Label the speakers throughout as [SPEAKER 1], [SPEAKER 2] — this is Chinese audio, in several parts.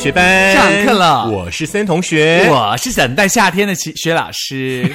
[SPEAKER 1] 学班
[SPEAKER 2] 上课了
[SPEAKER 1] 我是森同学，
[SPEAKER 2] 我是等待夏天的齐薛老师，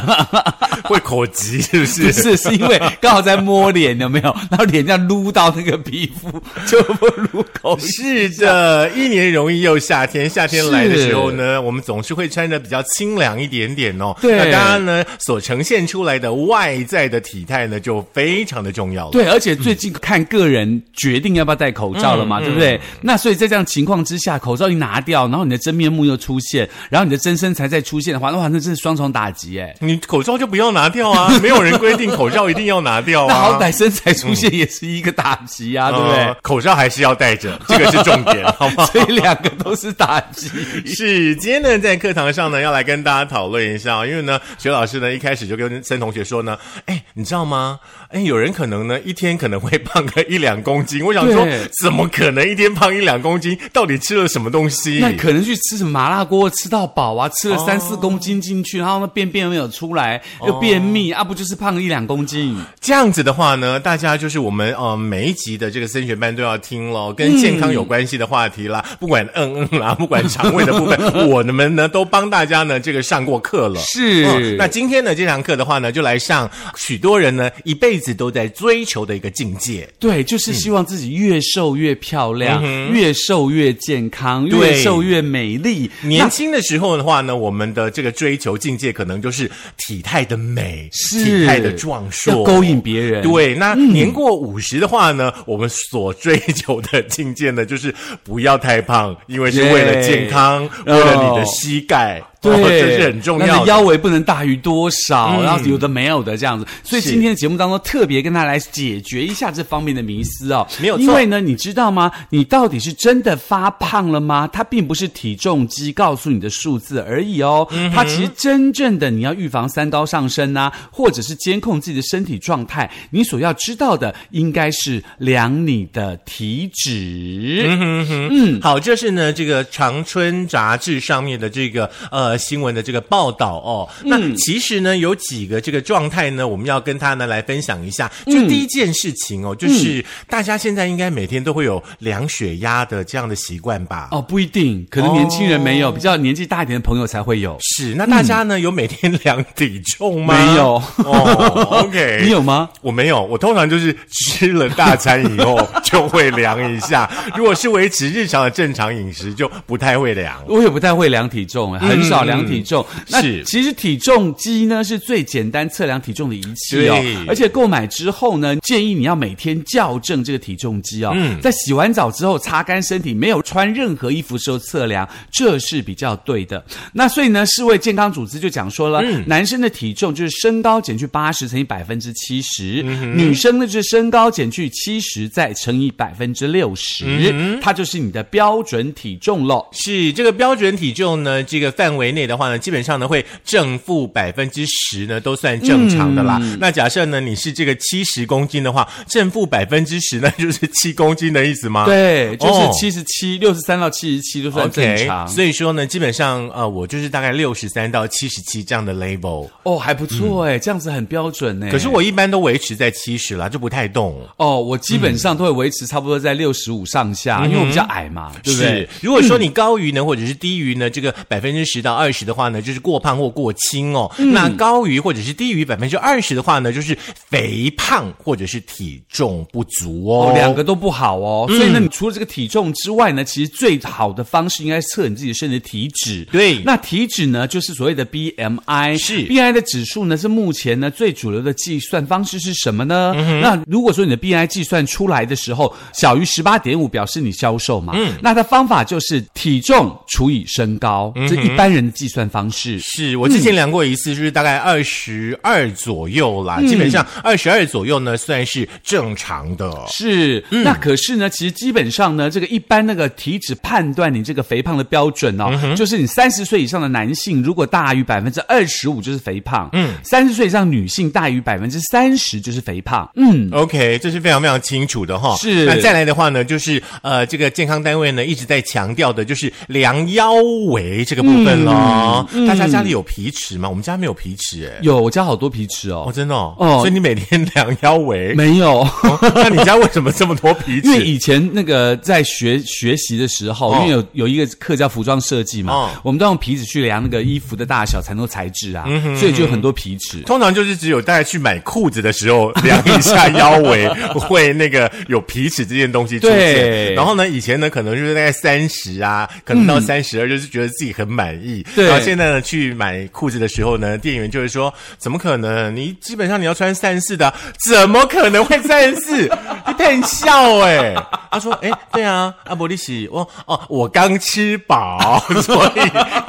[SPEAKER 1] 会口急是不是？
[SPEAKER 2] 不是是因为刚好在摸脸，有没有？然后脸这样撸到那个皮肤，就不撸口。
[SPEAKER 1] 是的，一年容易又夏天，夏天来的时候呢，我们总是会穿的比较清凉一点点哦。
[SPEAKER 2] 对
[SPEAKER 1] 那当然呢，所呈现出来的外在的体态呢，就非常的重要了。
[SPEAKER 2] 对，而且最近看个人决定要不要戴口罩了嘛，对不对？那所以在这样情况之下，口罩一拿掉，然后你的真面目又出现，然后你的真身材再出现的话，那哇，那真是双重打击哎。
[SPEAKER 1] 你口罩就不要拿掉啊，没有人规定口罩一定要拿掉啊。
[SPEAKER 2] 那好歹身材出现也是一个打击啊，对不对
[SPEAKER 1] 呃？口罩还是要戴着，这个是重点，好吗？
[SPEAKER 2] 所以两个都是打击。
[SPEAKER 1] 是，今天呢，在课堂上呢，要来跟大家讨论一下，因为呢，学老师呢一开始就跟森同学说呢，哎，你知道吗？哎，有人可能呢一天可能会胖个一两公斤，我想说，怎么可能一天胖一两公斤？到底吃了什么东西？
[SPEAKER 2] 那可能去吃什么麻辣锅吃到饱啊，吃了三四公斤进去，然后那便便没有出来，又便秘啊，不就是胖了一两公斤？
[SPEAKER 1] 这样子的话呢，大家就是我们呃每一集的这个升学班都要听咯，跟健康有关系的话题啦，不管嗯嗯啦，不管肠胃的部分，我们呢都帮大家呢这个上过课了。
[SPEAKER 2] 是
[SPEAKER 1] 嗯那今天呢这堂课的话呢，就来上许多人呢一辈子都在追求的一个境界。
[SPEAKER 2] 对，就是希望自己越瘦越漂亮，
[SPEAKER 1] 嗯
[SPEAKER 2] 越瘦越健康，越瘦越美丽。
[SPEAKER 1] 年轻的时候的话呢，我们的这个追求境界可能就是体态的美，
[SPEAKER 2] 是。
[SPEAKER 1] 体态的壮硕，
[SPEAKER 2] 勾引别人。
[SPEAKER 1] 对，那年过五十的话呢，我们所追求的境界呢，就是不要太胖，因为是为了健康，为了你的膝盖。
[SPEAKER 2] 对，
[SPEAKER 1] 哦这是很重要的。
[SPEAKER 2] 腰围不能大于多少，
[SPEAKER 1] 嗯
[SPEAKER 2] 然后有的没有的这样子。所以今天的节目当中特别跟大家来解决一下这方面的迷思哦。
[SPEAKER 1] 没有错
[SPEAKER 2] 因为呢，你知道吗？你到底是真的发胖了吗？它并不是体重机告诉你的数字而已哦。
[SPEAKER 1] 嗯
[SPEAKER 2] 它其实真正的你要预防三高上升啊，或者是监控自己的身体状态，你所要知道的应该是量你的体脂。
[SPEAKER 1] 嗯，好，这是呢这个长春杂志上面的这个呃新闻的这个报道哦。那其实呢有几个这个状态呢，我们要跟他呢来分享一下。就第一件事情哦，就是大家现在应该每天都会有量血压的这样的习惯吧？
[SPEAKER 2] 哦，不一定，可能年轻人没有，比较年纪大一点的朋友才会有。
[SPEAKER 1] 是，那大家呢、有每天量体重吗？
[SPEAKER 2] 没有
[SPEAKER 1] 哦，OK，
[SPEAKER 2] 你有吗？
[SPEAKER 1] 我没有，我通常就是吃了大餐以后 就会量一下。如果是维持日常的正常饮食，就不太会量。
[SPEAKER 2] 我也不太会量体重，很少量体重。那其实体重机呢是最简单测量体重的仪器哦，而且购买之后呢，建议你要每天校正这个体重机哦。
[SPEAKER 1] 嗯
[SPEAKER 2] 在洗完澡之后擦干身体，没有穿任何衣服时候测量，这是比较对的。那所以呢，世卫健康组织就讲说了，
[SPEAKER 1] 嗯
[SPEAKER 2] 男生的体重就是身高减去八十乘以百分之七十，
[SPEAKER 1] 嗯
[SPEAKER 2] 女生呢就是身高减去七十再乘以百分之六十，
[SPEAKER 1] 嗯
[SPEAKER 2] 它就是你的标准体重喽。
[SPEAKER 1] 是这个标准体重呢，这个范围内的话呢，基本上呢会正负百分之十呢都算正常的啦。那假设呢你是这个七十公斤的话，正负百分之十那 就是七公斤的意思吗？。
[SPEAKER 2] 对，就是
[SPEAKER 1] 哦
[SPEAKER 2] 七十七、六十三到七十七都算正常。
[SPEAKER 1] 所以说呢，基本上呃，我就是大概六十三到七十七这样的 level，
[SPEAKER 2] 哦，还不错哎，这样子很标准呢。
[SPEAKER 1] 可是我一般都维持在七十啦，就不太动。
[SPEAKER 2] 哦，我基本上都会维持差不多在六十五上下，因为我比较矮嘛，对不对
[SPEAKER 1] 是？，如果说你高于呢，或者是低于呢，这个百分之十到二十的话呢，就是过胖或过轻哦。那高于或者是低于百分之二十的话呢，就是肥胖或者是体重不足哦。
[SPEAKER 2] 哦，两个都不好哦，所以呢，你除了这个体重之外呢，其实最好的方式应该是测你自己身体的体脂。
[SPEAKER 1] 对
[SPEAKER 2] 那体脂呢，就是所谓的 BMI。
[SPEAKER 1] 是
[SPEAKER 2] BMI 的指数呢，是目前呢最主流的计算方式是什么呢？
[SPEAKER 1] 嗯
[SPEAKER 2] 那如果说你的 BMI 计算出来的时候小于十八点五，表示你消瘦嘛。嗯，那它方法就是体重除以身高，
[SPEAKER 1] 嗯
[SPEAKER 2] 这一般人的计算方式。
[SPEAKER 1] 是我之前量过一次，就是大概二十二左右啦。基本上二十二左右呢，算是正常的。
[SPEAKER 2] 是，
[SPEAKER 1] 嗯
[SPEAKER 2] 那可是呢，其实基本上呢，这个一般那个体脂判断你这个肥胖的标准哦，
[SPEAKER 1] 嗯
[SPEAKER 2] 就是你三十岁以上的男性如果大于百分之二十五就是肥胖，嗯，三十岁以上女性大于百分之三十就是肥胖，嗯。
[SPEAKER 1] OK，这是非常非常清楚的哈。
[SPEAKER 2] 是
[SPEAKER 1] 那再来的话呢，就是呃，这个健康单位呢一直在强调的，就是量腰围这个部分喽。哦，大家家里有皮尺吗？我们家没有皮尺，哎，
[SPEAKER 2] 有我家好多皮尺哦
[SPEAKER 1] 哦，，真的哦，
[SPEAKER 2] 哦
[SPEAKER 1] 所以你每天量腰围，
[SPEAKER 2] 没有。
[SPEAKER 1] 哦那你家为什么这么多皮尺
[SPEAKER 2] 因为
[SPEAKER 1] 尺？
[SPEAKER 2] 以前那个在学学习的时候，
[SPEAKER 1] 哦
[SPEAKER 2] 因为有有一个课叫服装设计嘛，
[SPEAKER 1] 哦
[SPEAKER 2] 我们都用皮尺去量那个衣服的大小、才能够材质啊，
[SPEAKER 1] 嗯
[SPEAKER 2] 所以就有很多皮尺。
[SPEAKER 1] 通常就是只有大家去买裤子的时候量一下腰围，会那个有皮尺这件东西出现。
[SPEAKER 2] 对
[SPEAKER 1] 然后呢，以前呢可能就是大概三十啊，可能到三十二，就是觉得自己很满意。
[SPEAKER 2] 对
[SPEAKER 1] 然后现在呢去买裤子的时候呢，店员就会说：怎么可能？你基本上你要穿三十四的啊，怎么可能会三十四？你骗笑哎、他说：哎，对啊，阿伯利喜，我哦，我刚吃饱，所以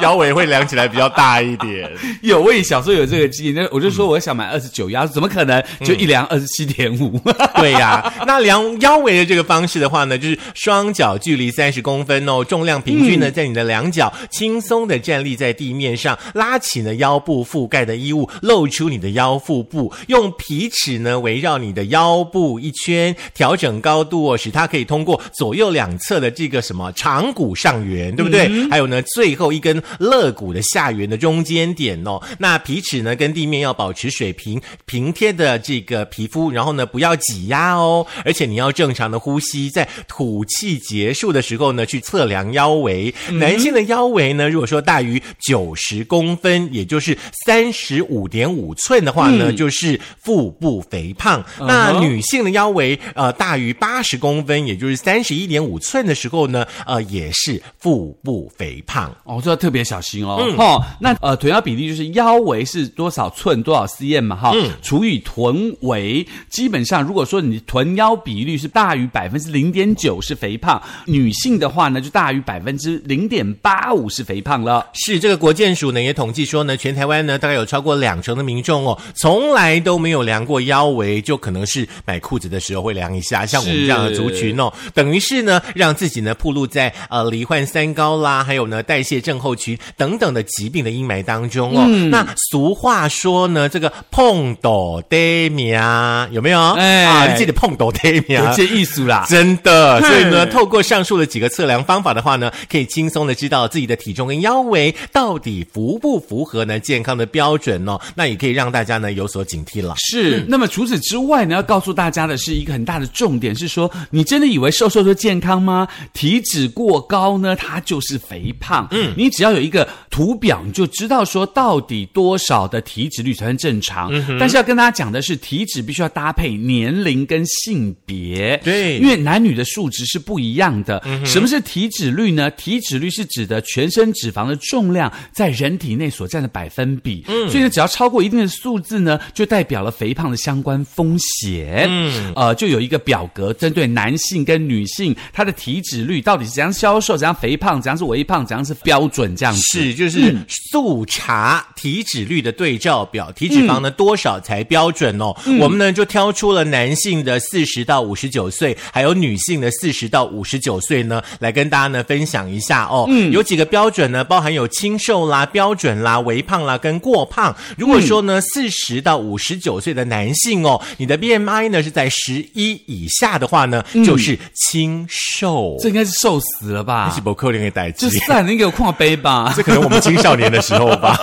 [SPEAKER 1] 腰围会量起来比较大一点。
[SPEAKER 2] 有，我也小时候有这个记忆，那我就说我想买二十九腰，怎么可能就一量二十七点五？
[SPEAKER 1] 对呀、那量腰围的这个方式的话呢，就是双脚距离三十公分哦，重量平均呢在你的两脚轻松的站立在地面上，拉起呢腰部覆盖的衣物，露出你的腰腹部，用皮尺呢围绕你的腰部一圈，调整高度哦，使它可以通过左右两侧的这个什么长骨上缘，对不对？还有呢，最后一根肋骨的下缘的中间点哦。那皮尺呢跟地面要保持水平平贴的这个皮肤，然后呢不要挤压哦，而且你要正常的呼吸，在吐气结束的时候呢去测量腰围。男性的腰围呢，如果说大于九十公分，也就是三十五点五寸的话呢，就是腹部肥胖。那女性的腰围呃大于八十公分，也就是三十一点五寸的时候呢，呃也是腹部肥胖。
[SPEAKER 2] 哦，这要特别小心哦。嗯哦，那呃，臀腰比例就是腰围是多少寸多少 cm 嘛？哈、除以臀围，基本上如果说你臀腰比率是大于百分之零点九是肥胖，女性的话呢就大于百分之零点八五是肥胖了。
[SPEAKER 1] 是这个国健署呢也统计说呢，全台湾呢大概有超过两成的民众哦，从来都没有量过腰围，就可能是买裤子的时候会量一下，像我们这样的族群哦，等于是呢让自己呢暴露在呃罹患三高啦，还有呢代谢症候群等等的疾病的阴霾当中哦。那俗话说呢，这个碰斗得米啊，有没有？
[SPEAKER 2] 哎
[SPEAKER 1] 啊，你记得碰斗得米啊
[SPEAKER 2] 有。这艺术啦。
[SPEAKER 1] 真的，所以呢，透过上述的几个测量方法的话呢，可以轻松的知道自己的体重跟腰围到底符不符合呢健康的标准哦。那也可以让大家呢有所警惕了。
[SPEAKER 2] 是，那么除此之外呢，要告诉大家的是一个很大的重点是说，你真的以为瘦瘦就健康吗？体脂过高呢，它就是肥胖。嗯，你只要有一个图表，你就知道说到底多少的体脂率才算正常。但是要跟大家讲的是，体脂必须要搭配年龄跟性别。
[SPEAKER 1] 对
[SPEAKER 2] 因为男女的数值是不一样的。什么是体脂率呢？体脂率是指的全身脂肪的重量在人体内所占的百分比。嗯所以呢，只要超过一定的数字呢，就代表了肥胖的相关风险。嗯，呃，就有一个表格针对男性跟女性，他的体脂率到底是怎样消瘦、怎样肥胖、怎样是微胖、怎样是标准这样子。
[SPEAKER 1] 是，就是速查体脂率的对照表，体脂肪呢、多少才标准哦？我们呢就挑出了男性的四十到五十九岁，还有女性的四十到五十九岁呢，来跟大家呢分享一下哦。嗯，有几个标准呢，包含有轻瘦啦、标准啦、微胖啦跟过胖。如果说呢四十到五十九岁的男性哦，你的 BMI 呢是在十一以下的话呢，就是轻瘦。
[SPEAKER 2] 这应该是瘦死了吧
[SPEAKER 1] 一起？不扣零的代
[SPEAKER 2] 就
[SPEAKER 1] 志。
[SPEAKER 2] 散了，你给我跨杯吧。
[SPEAKER 1] 这可能我们青少年的时候吧。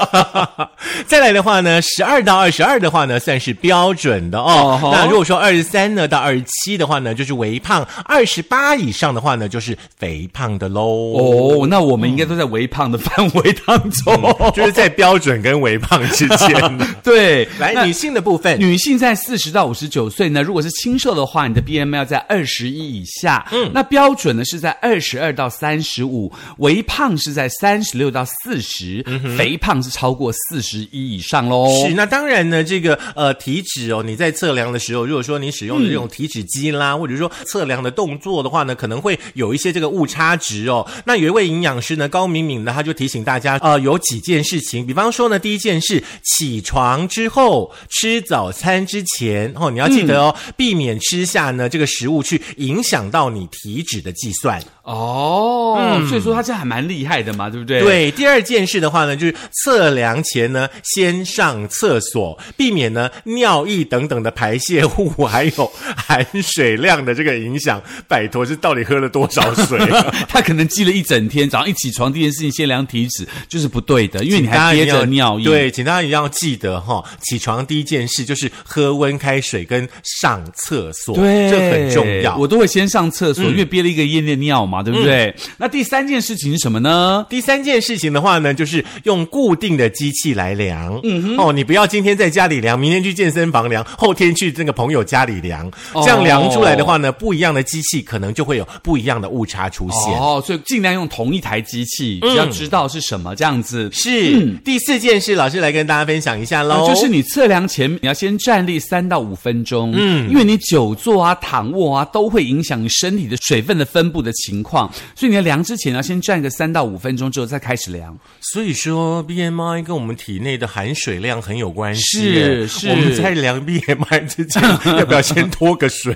[SPEAKER 1] 再来的话呢，十二到二十二的话呢，算是标准的哦。那如果说二十三呢到二十七的话呢，就是微胖；二十八以上的话呢，就是肥胖的喽。哦。
[SPEAKER 2] 哦，那我们应该都在微胖的范围当中。
[SPEAKER 1] 就是在标准跟微胖之间。
[SPEAKER 2] 对，
[SPEAKER 1] 来，女性的部分，
[SPEAKER 2] 女性在四十到五十九岁呢，如果是轻瘦的话，你的 BMI 要在二十一以下。嗯，那标准呢是在二十二到三十五，微胖是在三十六到四十、肥胖是超过四十一以上喽。
[SPEAKER 1] 是，那当然呢，这个呃体脂哦，你在测量的时候，如果说你使用的这种体脂机啦，或者说测量的动作的话呢，可能会有一些这个误差值哦。那有一位营养师呢，高敏敏呢，他就提醒大家，呃，有几件事情，比方说呢，第一件事，起床之后吃早餐之前哦，你要记得哦，避免吃下呢这个食物去影响到你体脂的计算。
[SPEAKER 2] 哦，嗯所以说他这还蛮厉害的嘛，对不对？。
[SPEAKER 1] 对，第二件事的话呢，就是测量前呢，先上厕所，避免呢尿液等等的排泄物，还有含水量的这个影响。拜托，这到底喝了多少水、啊？
[SPEAKER 2] 他可能记了一整天，早上一起床第一件事情先量体止，就是不对的，因为你还憋着尿液。
[SPEAKER 1] 对，请大家一定要记得哈，起床第一件事就是喝温开水跟上厕所，
[SPEAKER 2] 对，
[SPEAKER 1] 这很重要。
[SPEAKER 2] 我都会先上厕所，因为憋了一个夜尿尿嘛，对不对？那第三件事情是什么呢？
[SPEAKER 1] 第三件事情的话呢，就是用固定的机器来量。嗯哦，你不要今天在家里量，明天去健身房量，后天去那个朋友家里量，
[SPEAKER 2] 哦
[SPEAKER 1] 这样量出来的话呢，不一样的机器可能就会有不一样的误差出现。
[SPEAKER 2] 哦，所以尽量用同一台机器，只要知道是什么，这样子。
[SPEAKER 1] 是、第四件事，老师来跟大家分享一下喽、
[SPEAKER 2] 啊就是你测量前，你要先站立三到五分钟，嗯，因为你久坐啊、躺卧啊，都会影响你身体的水分的分布的情况，所以你要量之前要先站个三到五分钟之后再开始量。
[SPEAKER 1] 所以说，BMI 跟我们体内的含水量很有关系
[SPEAKER 2] 是。是
[SPEAKER 1] 我们在量 BMI 之前，要不要先脱个水？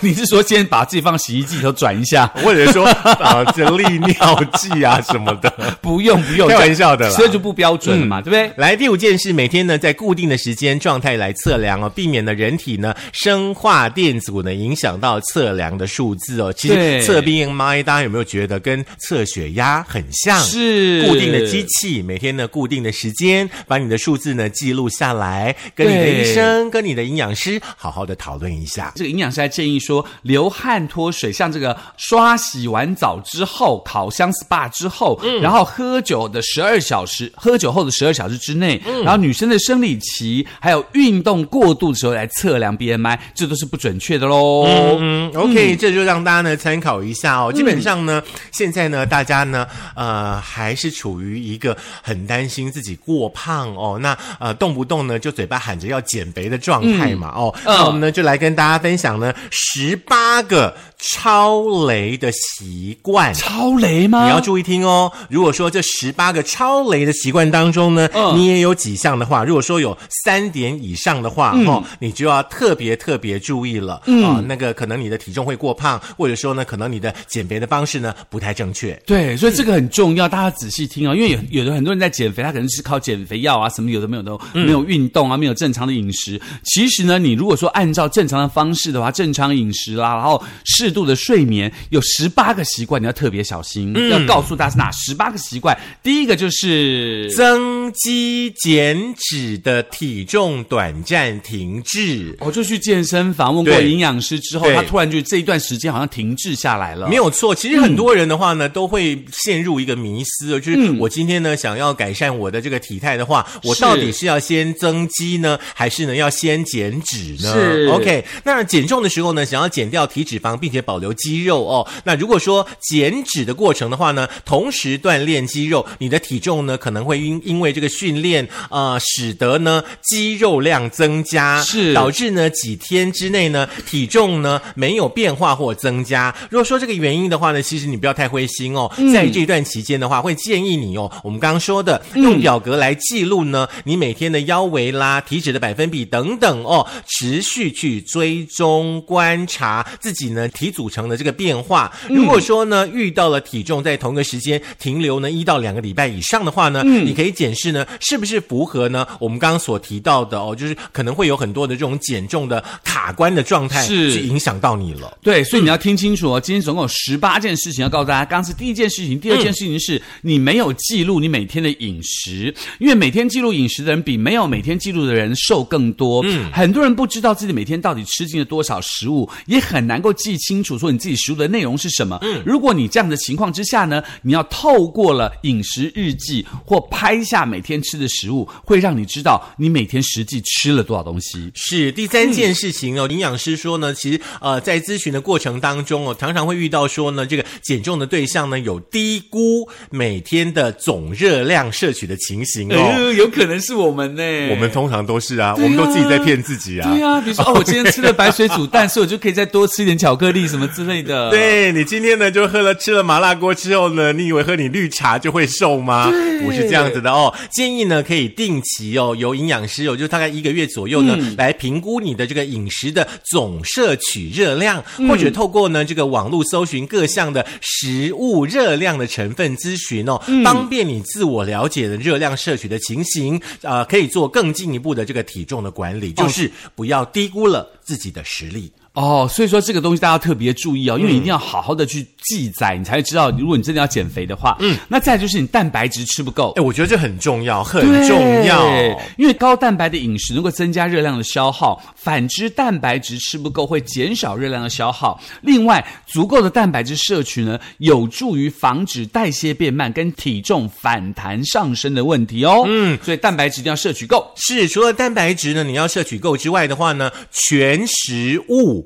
[SPEAKER 2] 你是说先把自己放洗衣机里头转一下？
[SPEAKER 1] 或者说啊，这利尿剂啊什么的？
[SPEAKER 2] 不用不用，
[SPEAKER 1] 开玩笑的啦
[SPEAKER 2] 这就不标准了嘛，对不对？
[SPEAKER 1] 来，第五件事，每天呢在固定的时间状态来测量哦，避免呢人体呢生化电阻呢影响到测量的数字哦。其实测 BMI，大家有没有觉得跟测血压很像？
[SPEAKER 2] 是
[SPEAKER 1] 固定的机器，每天呢固定的时间，把你的数字呢记录下来，跟你的医生、跟你的营养师好好的讨论一下。
[SPEAKER 2] 这个营养师还建议说，流汗脱水，像这个刷洗完澡之后、烤箱 SPA 之后，嗯然后喝酒的十二小时，喝酒后的十二小时之内，然后女生的生理期，还有运动过度的时候来测量 BMI，这都是不准确的喽。
[SPEAKER 1] 嗯，OK，、这就让大家呢参考一下哦。基本上呢，现在呢，大家呢，呃，还是处于一个很担心自己过胖哦，那呃，动不动呢就嘴巴喊着要减肥的状态嘛，哦，那我们呢就来跟大家分享呢十八个超雷的习惯。
[SPEAKER 2] 超雷吗？
[SPEAKER 1] 你要注意听哦。如果说这十八个超雷的习惯当中呢，
[SPEAKER 2] 嗯
[SPEAKER 1] 你也有几项的话，如果说有三点以上的话，
[SPEAKER 2] 嗯
[SPEAKER 1] 哦，你就要特别特别注意了。啊、那个可能你的体重会过胖，或者说呢，可能你的减肥的方式呢不太正确。
[SPEAKER 2] 对，所以这个很重要，大家仔细听哦，因为有有的很多人在减肥，他可能是靠减肥药啊，什么有的没有的，没有运动啊，没有正常的饮食。其实呢，你如果说按照正常的方式的话，正常饮食啦，然后适度的睡眠，有十八个习惯你要特别小心，要告诉大家是哪十八个习惯。第一个就是
[SPEAKER 1] 增肌减脂的体重短暂停滞。
[SPEAKER 2] 我就去健身房问过营养师之后，他突然就这一段时间好像停滞下来了。
[SPEAKER 1] 没有错，其实很多人的话呢，都会陷入一个迷思哦，就是我今天呢想要改善我的这个体态的话，我到底是要先增肌呢，还是呢要先减脂呢？
[SPEAKER 2] 是
[SPEAKER 1] OK，那减重的时候呢，想要减掉体脂肪，并且保留肌肉哦。那如果说减脂的过程的话呢，同时锻炼肌肉，你的体重呢可能会因因为这个训练呃，使得呢肌肉量增加，
[SPEAKER 2] 是
[SPEAKER 1] 导致呢几天之内呢体重呢没有变化或增加。如果说这个原因的话呢，其实你不要太灰心哦，在这段期间的话，会建议你哦，我们刚刚说的用表格来记录呢，你每天的腰围啦、体脂的百分比等等哦，持续去追踪观察自己呢体组成的这个变化。如果说呢遇到了体重在同一个时间停留呢一到两个礼拜以上的话呢，你可以检视呢是不是符合呢我们刚刚所提到的哦，就是可能会有很多的这种减重的卡关的状态，
[SPEAKER 2] 是
[SPEAKER 1] 去影响到你了。
[SPEAKER 2] 对，所以你要听清楚哦。今天总共有十八件事情要告诉大家。刚刚是第一件事情，第二件事情是、你没有记录你每天的饮食，因为每天记录饮食的人比没有每天记录的人瘦更多。嗯，很多人不知道自己每天到底吃进了多少食物，也很难够记清楚说你自己食物的内容是什么。嗯，如果你这样的情况之下呢，你要透过了饮食日记或拍下每天吃的食物，会让你知道你每天实际吃了多少东西。
[SPEAKER 1] 是第三件事情哦，营养师说呢，其实呃，在咨询的过程当中哦，常常会遇到说呢，这个减重的对象呢有低估每天的总热量摄取的情形哦。
[SPEAKER 2] 呃，有可能是我们呢。
[SPEAKER 1] 我们通常都是啊，
[SPEAKER 2] 啊
[SPEAKER 1] 我们都自己在骗自己啊。
[SPEAKER 2] 对啊、比如说哦，我今天吃了白水煮蛋，所以我就可以再多吃一点巧克力什么之类的。
[SPEAKER 1] 对你今天呢，就喝了吃了麻辣锅之后呢，你以为喝你绿茶就会瘦吗？不是这样子的哦。建议呢，可以定期哦，由营养师哦，就大概一个月左右呢，来评估你的这个饮食的总摄取热量，或者透过呢这个网络搜寻各项的食物热量的成分咨询哦，方便你自我了解的热量摄取的情形，呃，可以做更进一步的这个体重的管理，就是不要低估了自己的实力。
[SPEAKER 2] 哦，所以说这个东西大家特别注意哦，因为一定要好好的去记载，你才会知道，如果你真的要减肥的话，嗯，那再来就是你蛋白质吃不够
[SPEAKER 1] 哎，。我觉得这很重要，很重要。
[SPEAKER 2] 对，因为高蛋白的饮食能够增加热量的消耗，反之蛋白质吃不够会减少热量的消耗。另外，足够的蛋白质摄取呢，有助于防止代谢变慢跟体重反弹上升的问题哦。嗯，所以蛋白质一定要摄取够。
[SPEAKER 1] 是，除了蛋白质呢，你要摄取够之外的话呢，全食物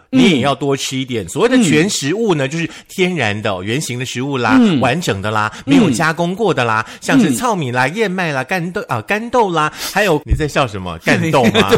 [SPEAKER 1] 你也要多吃一点。所谓的全食物呢，就是天然的、哦、原形的食物啦，完整的啦，没有加工过的啦，像是糙米啦、燕麦啦、干豆啊、干豆啦，还有你在笑什么？干豆吗？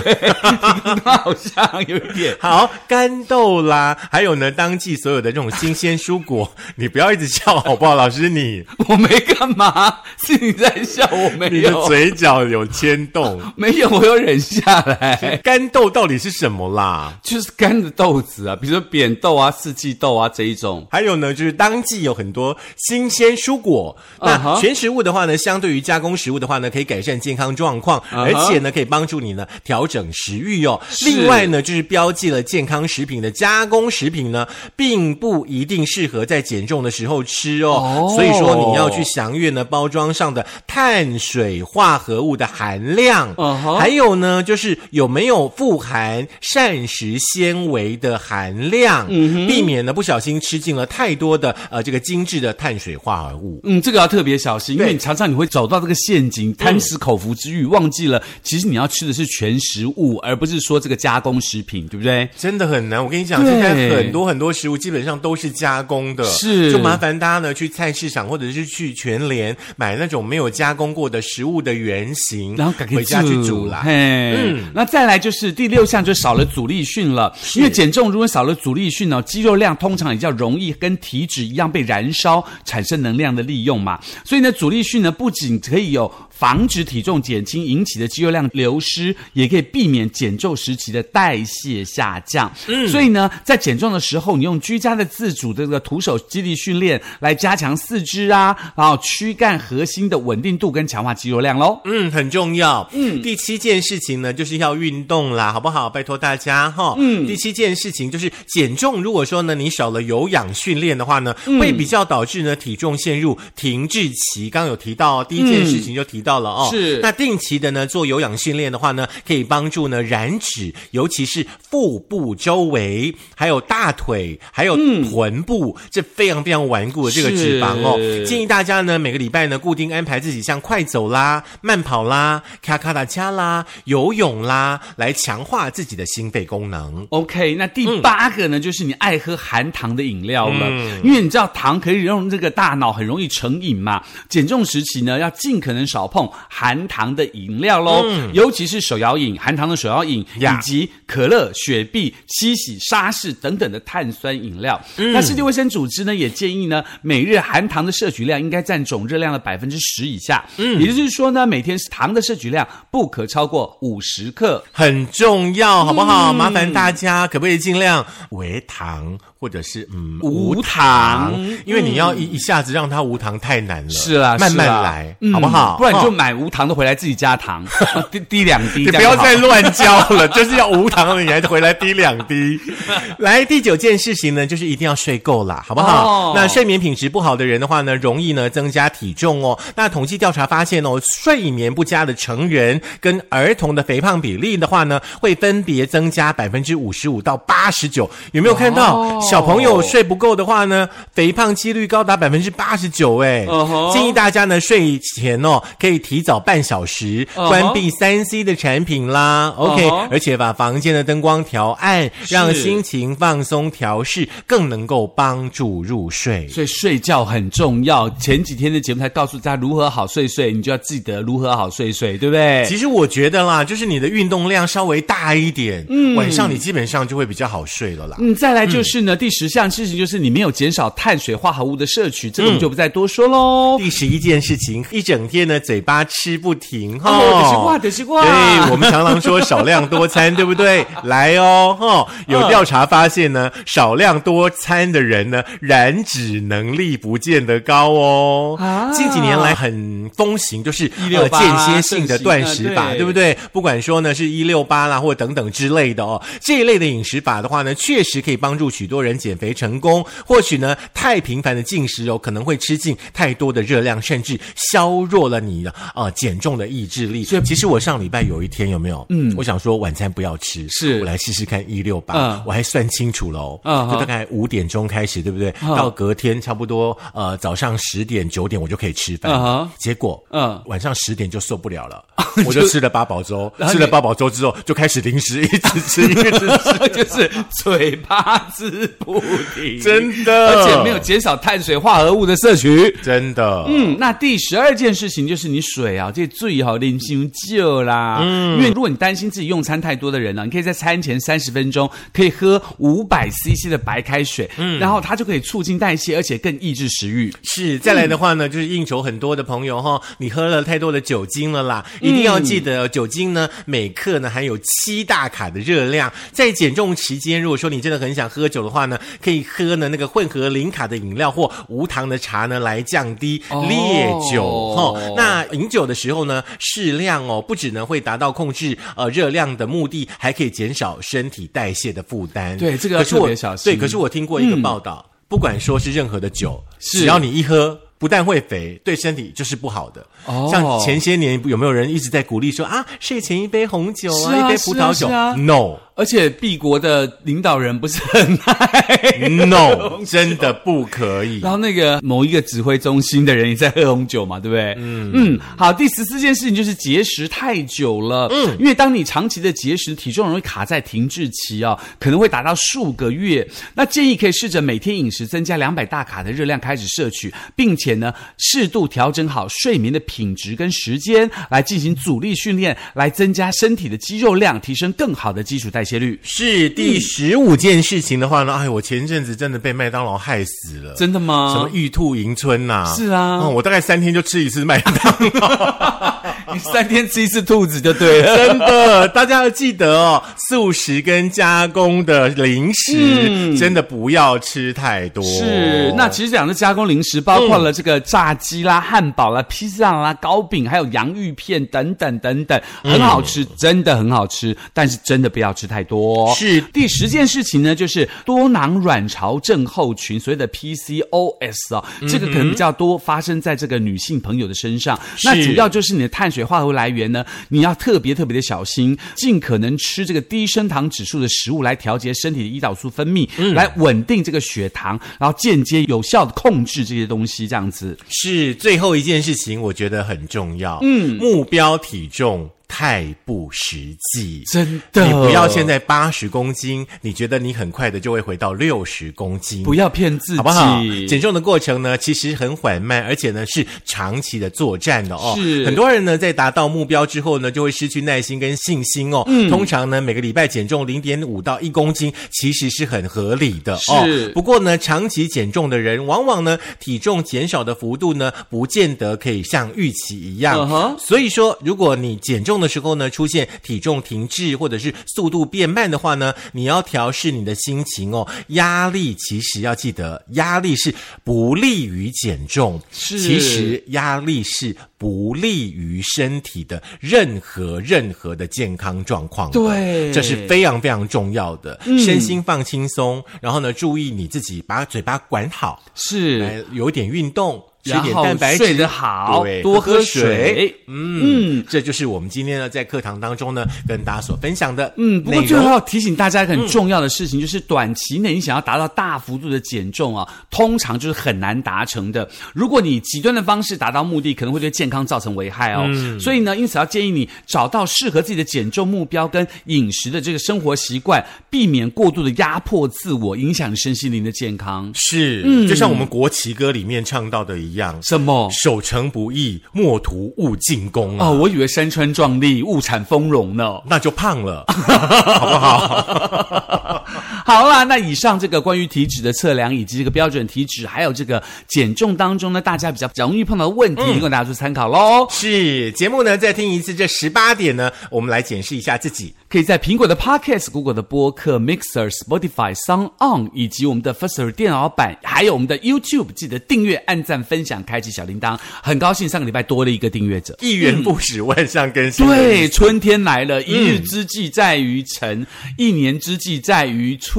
[SPEAKER 2] 好像有一点。
[SPEAKER 1] 好，干豆啦，还有呢，当季所有的这种新鲜蔬果，你不要一直笑好不好？老师你，
[SPEAKER 2] 我没干嘛，是你在笑，我没
[SPEAKER 1] 你的，嘴角有牵动。
[SPEAKER 2] 没有，我有忍下来。
[SPEAKER 1] 干豆到底是什么啦？
[SPEAKER 2] 就是干的豆子啊，比如说扁豆啊、四季豆啊这一种。
[SPEAKER 1] 还有呢，就是当季有很多新鲜蔬果。那全食物的话呢，相对于加工食物的话呢，可以改善健康状况，而且呢，可以帮助你呢调整食欲哦。另外呢，就是标记了健康食品的加工食品呢，并不一定适合在减重的时候吃哦。
[SPEAKER 2] 哦
[SPEAKER 1] 所以说你要去详阅呢包装上的碳水化合物的含量，
[SPEAKER 2] 嗯哼
[SPEAKER 1] 还有呢，就是有没有富含膳食纤维的含量，
[SPEAKER 2] 嗯
[SPEAKER 1] 避免呢不小心吃进了太多的呃这个精致的碳水化合物。
[SPEAKER 2] 嗯，这个要特别小心，因为你常常你会走到这个陷阱，贪食口福之欲，忘记了其实你要吃的是全食物，而不是说这个加工食品，对不对？
[SPEAKER 1] 真的很难，我跟你讲，现在很多很多食物基本上都是加工的，
[SPEAKER 2] 是
[SPEAKER 1] 就麻烦大家呢去菜市场或者是去全联买那种没有加工过的食物的原型，
[SPEAKER 2] 然后赶紧
[SPEAKER 1] 回家去煮啦。
[SPEAKER 2] 嘿，嗯，那再来就是第六项，就少了阻力训了。因为减重如果少了阻力训呢，肌肉量通常也较容易跟体脂一样被燃烧，产生能量的利用嘛。所以呢，阻力训呢不仅可以有防止体重减轻引起的肌肉量流失，也可以避免减重时期的代谢下降。嗯，所以呢，在减重的时候，你用居家的自主的这个徒手肌力训练来加强四肢啊，然后躯干核心的稳定度跟强化肌肉量喽。
[SPEAKER 1] 嗯，很重要。嗯，第七件事情呢，就是要运动啦，好不好？拜托大家哈。嗯，第七件事情就是减重。如果说呢，你少了有氧训练的话呢，会比较导致呢体重陷入停滞期。刚刚有提到、哦、第一件事情就提到了哦。
[SPEAKER 2] 是
[SPEAKER 1] 那定期的呢做有氧训练的话呢，可以帮助呢燃脂，尤其是腹部周围，还有大腿，还有臀部，这非常非常顽固的这个脂肪哦。建议大家呢每个礼拜呢固定安排自己像快走啦、慢跑啦、卡卡达加啦、游泳啦，来强化自己的心肺功能。
[SPEAKER 2] OK，那第八个呢，就是你爱喝含糖的饮料了，
[SPEAKER 1] 嗯
[SPEAKER 2] 因为你知道糖可以让这个大脑很容易成瘾嘛。减重时期呢，要尽可能少碰含糖的饮料喽，尤其是手摇饮、含糖的手摇饮，以及可乐、雪碧、七喜、沙士等等的碳酸饮料。那世界卫生组织呢，也建议呢，每日含糖的摄取量应该占总热量的百分之十以下，嗯，也就是说呢，每天糖的摄取量不可超过五十克。
[SPEAKER 1] 很重要，好不好？麻烦大家可不可以尽量为糖，或者是嗯
[SPEAKER 2] 无糖
[SPEAKER 1] 因为你要一一下子让它无糖太难了，
[SPEAKER 2] 是啦，
[SPEAKER 1] 慢慢来，
[SPEAKER 2] 嗯
[SPEAKER 1] 好不好？
[SPEAKER 2] 不然你就
[SPEAKER 1] 哦
[SPEAKER 2] 买无糖的回来自己加糖，滴滴两滴。
[SPEAKER 1] 你不要再乱教了，就是要无糖的，你还回来滴两滴。来，第九件事情呢，就是一定要睡够啦，好不好？
[SPEAKER 2] 哦
[SPEAKER 1] 那睡眠品质不好的人的话呢，容易呢增加体重哦。那统计调查发现哦，睡眠不佳的成人跟儿童的肥胖比例的话呢，会分别增加百分之五十五到八十九。有没有看到、
[SPEAKER 2] 哦
[SPEAKER 1] 小朋友睡不够的话呢，肥胖几率高达百分之八十九？哎建议大家呢睡前哦可以提早半小时关闭三 C 的产品啦。OK，、而且把房间的灯光调暗，让心情放松调试，更能够帮助入睡。
[SPEAKER 2] 所以睡觉很重要。前几天的节目才告诉大家如何好睡睡，你就要记得如何好睡睡，对不对？
[SPEAKER 1] 其实我觉得啦，就是你的运动量稍微大一点，嗯，晚上你基本上就会比较好睡了啦。
[SPEAKER 2] 嗯，再来就是呢，第十项事情就是你没有减少碳水化合物的摄取，这个我们就不再多说喽。
[SPEAKER 1] 第十一件事情，一整天呢嘴巴吃不停哈。
[SPEAKER 2] 哦，得西瓜，得吃瓜。
[SPEAKER 1] 对我们常常说少量多餐，对不对？来哦，哈，有调查发现呢，少量多餐的人呢，燃脂能力不见得高哦。
[SPEAKER 2] 啊
[SPEAKER 1] 近几年来很风行，就是
[SPEAKER 2] 168
[SPEAKER 1] 间歇性的断食法，
[SPEAKER 2] 对
[SPEAKER 1] 不对？不管说呢是一六八啦，或等等之类的哦，这一类的饮食法的话呢，确实可以帮助许多人减肥成功。或许呢，太频繁的进食哦，可能会吃进太多的热量，甚至削弱了你的呃减重的意志力。
[SPEAKER 2] 所以
[SPEAKER 1] 其实我上礼拜有一天有没有？嗯，我想说晚餐不要吃，
[SPEAKER 2] 是。
[SPEAKER 1] 我来试试看一六八
[SPEAKER 2] 嗯，
[SPEAKER 1] 我还算清楚了哦，
[SPEAKER 2] 嗯
[SPEAKER 1] 就大概五点钟开始，对不对？
[SPEAKER 2] 嗯。
[SPEAKER 1] 到隔天差不多呃早上十点九点我就可以吃饭。
[SPEAKER 2] 嗯，
[SPEAKER 1] 结果
[SPEAKER 2] 嗯。
[SPEAKER 1] 晚上十点就受不了了，我就吃了八宝粥，吃了八宝粥之后就开始零食一直吃 一直吃，
[SPEAKER 2] 就是嘴巴吃不停，
[SPEAKER 1] 真的，
[SPEAKER 2] 而且没有减少碳水化合物的摄取。
[SPEAKER 1] 真的，
[SPEAKER 2] 嗯，那第十二件事情就是你水啊，这最好啉伤酒啦。嗯，因为如果你担心自己用餐太多的人呢、你可以在餐前三十分钟可以喝五百 CC 的白开水，嗯，然后它就可以促进代谢，而且更抑制食欲。
[SPEAKER 1] 是，再来的话呢，就是应酬很多的朋友哈，你喝了太多的酒精了啦，一定要记得，酒精呢每克呢含有七大卡的热量，在减重期间，如果说你真的很想喝酒的话呢，可以喝呢那个混合零卡的饮料或无糖的茶呢来降低
[SPEAKER 2] 哦。
[SPEAKER 1] 烈酒哈、那饮酒的时候呢，适量哦，不只能会达到控制呃热量的目的，还可以减少身体代谢的负担。
[SPEAKER 2] 对这个要特别小心。
[SPEAKER 1] 对，可是我听过一个报道，不管说是任何的酒，只要你一喝。不但会肥，对身体就是不好的。
[SPEAKER 2] 哦。
[SPEAKER 1] 像前些年有没有人一直在鼓励说啊，睡前一杯红酒啊，
[SPEAKER 2] 啊
[SPEAKER 1] 一杯葡萄酒、
[SPEAKER 2] 啊啊。
[SPEAKER 1] N o
[SPEAKER 2] 而且，B 国的领导人不是很爱。
[SPEAKER 1] No，真的不可以
[SPEAKER 2] 然。后那个某一个指挥中心的人也在喝红酒嘛，对不对？嗯嗯。好，第十四件事情就是节食太久了。嗯，因为当你长期的节食，体重容易卡在停滞期哦，可能会达到数个月。那建议可以试着每天饮食增加两百大卡的热量开始摄取，并且呢适度调整好睡眠的品质跟时间，来进行阻力训练，来增加身体的肌肉量，提升更好的基础代谢率。
[SPEAKER 1] 是第十五件事情的话呢，哎，我前阵子真的被麦当劳害死了。
[SPEAKER 2] 真的吗？
[SPEAKER 1] 什么玉兔迎春呐、
[SPEAKER 2] 是啊
[SPEAKER 1] 嗯我大概三天就吃一次麦当劳。
[SPEAKER 2] 你三天吃一次兔子就对了。
[SPEAKER 1] 真的，大家要记得哦，素食跟加工的零食、真的不要吃太多。
[SPEAKER 2] 嗯是，那其实讲的加工零食包括了这个炸鸡啦、汉堡啦、披萨啦、糕饼，还有洋芋片等等等等，很好吃，真的很好吃，但是真的不要吃太多。
[SPEAKER 1] 是
[SPEAKER 2] 第十件事情呢，就是多囊卵巢症候群，所谓的 PCOS 哦，这个可能比较多发生在这个女性朋友的身上。那主要就是你的碳水化合物来源呢，你要特别特别的小心，尽可能吃这个低升糖指数的食物来调节身体的胰岛素分泌，来稳定这个血糖，然后间接有效的控制这些东西，这样子。
[SPEAKER 1] 是最后一件事情，我觉得很重要。嗯，目标体重太不实际。
[SPEAKER 2] 真的，
[SPEAKER 1] 你不要现在八十公斤，你觉得你很快的就会回到六十公斤，
[SPEAKER 2] 不要骗自己，
[SPEAKER 1] 好不好？减重的过程呢，其实很缓慢，而且呢是长期的作战的哦。
[SPEAKER 2] 是
[SPEAKER 1] 很多人呢在达到目标之后呢，就会失去耐心跟信心哦。嗯，通常呢每个礼拜减重零点五到一公斤，其实是很合理的哦。
[SPEAKER 2] 是
[SPEAKER 1] 不过呢，长期减重的人，往往呢体重减少的幅度呢，不见得可以像预期一样。
[SPEAKER 2] 嗯哼
[SPEAKER 1] 所以说，如果你减重的时候呢，出现体重停滞或者是速度变慢的话呢，你要调试你的心情哦。压力其实要记得，压力是不利于减重，
[SPEAKER 2] 是
[SPEAKER 1] 其实压力是不利于身体的任何任何的健康状况。
[SPEAKER 2] 对
[SPEAKER 1] 这是非常非常重要的。身心放轻松，然后呢，注意你自己，把嘴巴管好，
[SPEAKER 2] 是。
[SPEAKER 1] 来有点运动。吃点蛋白质，
[SPEAKER 2] 睡得好，多喝
[SPEAKER 1] 喝水
[SPEAKER 2] 水。
[SPEAKER 1] 嗯嗯，这就是我们今天呢在课堂当中呢跟大家所分享的
[SPEAKER 2] 嗯，不过最后要提醒大家一个很重要的事情，就是短期内你想要达到大幅度的减重啊，通常就是很难达成的。如果你极端的方式达到目的，可能会对健康造成危害哦。所以呢，因此要建议你找到适合自己的减重目标跟饮食的这个生活习惯，避免过度的压迫自我，影响你身心灵的健康。
[SPEAKER 1] 是，
[SPEAKER 2] 嗯
[SPEAKER 1] 就像我们国旗歌里面唱到的一样，
[SPEAKER 2] 什么？
[SPEAKER 1] 守成不易，莫图勿进攻啊。
[SPEAKER 2] 哦，我以为山川壮丽，物产丰荣呢。
[SPEAKER 1] 那就胖了，好不好？
[SPEAKER 2] 好啦，那以上这个关于体脂的测量，以及这个标准体脂，还有这个减重当中呢，大家比较容易碰到的问题，提供大家做参考喽。
[SPEAKER 1] 是节目呢，再听一次这十八点呢，我们来检视一下自己。
[SPEAKER 2] 可以在苹果的 Podcast、Google 的播客、Mixer、Spotify、Sound On，以及我们的 Firster 电脑版，还有我们的 YouTube，记得订阅、按赞、分享、开启小铃铛。很高兴上个礼拜多了一个订阅者。
[SPEAKER 1] 一元不止万象更新。
[SPEAKER 2] 对，春天来了，一日之计在于晨，一年之计在于春。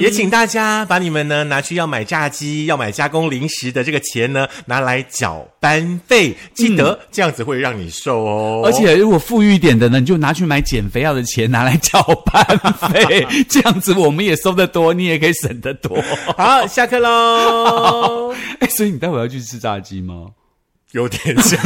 [SPEAKER 1] 也请大家把你们呢拿去要买炸鸡、要买加工零食的这个钱呢拿来缴班费，记得这样子会让你瘦哦。
[SPEAKER 2] 而且如果富裕一点的呢，你就拿去买减肥药的钱拿来缴班费，这样子我们也收得多，你也可以省得多。
[SPEAKER 1] 好，下课喽。
[SPEAKER 2] 哎，所以你待会要去吃炸鸡吗？
[SPEAKER 1] 有点像。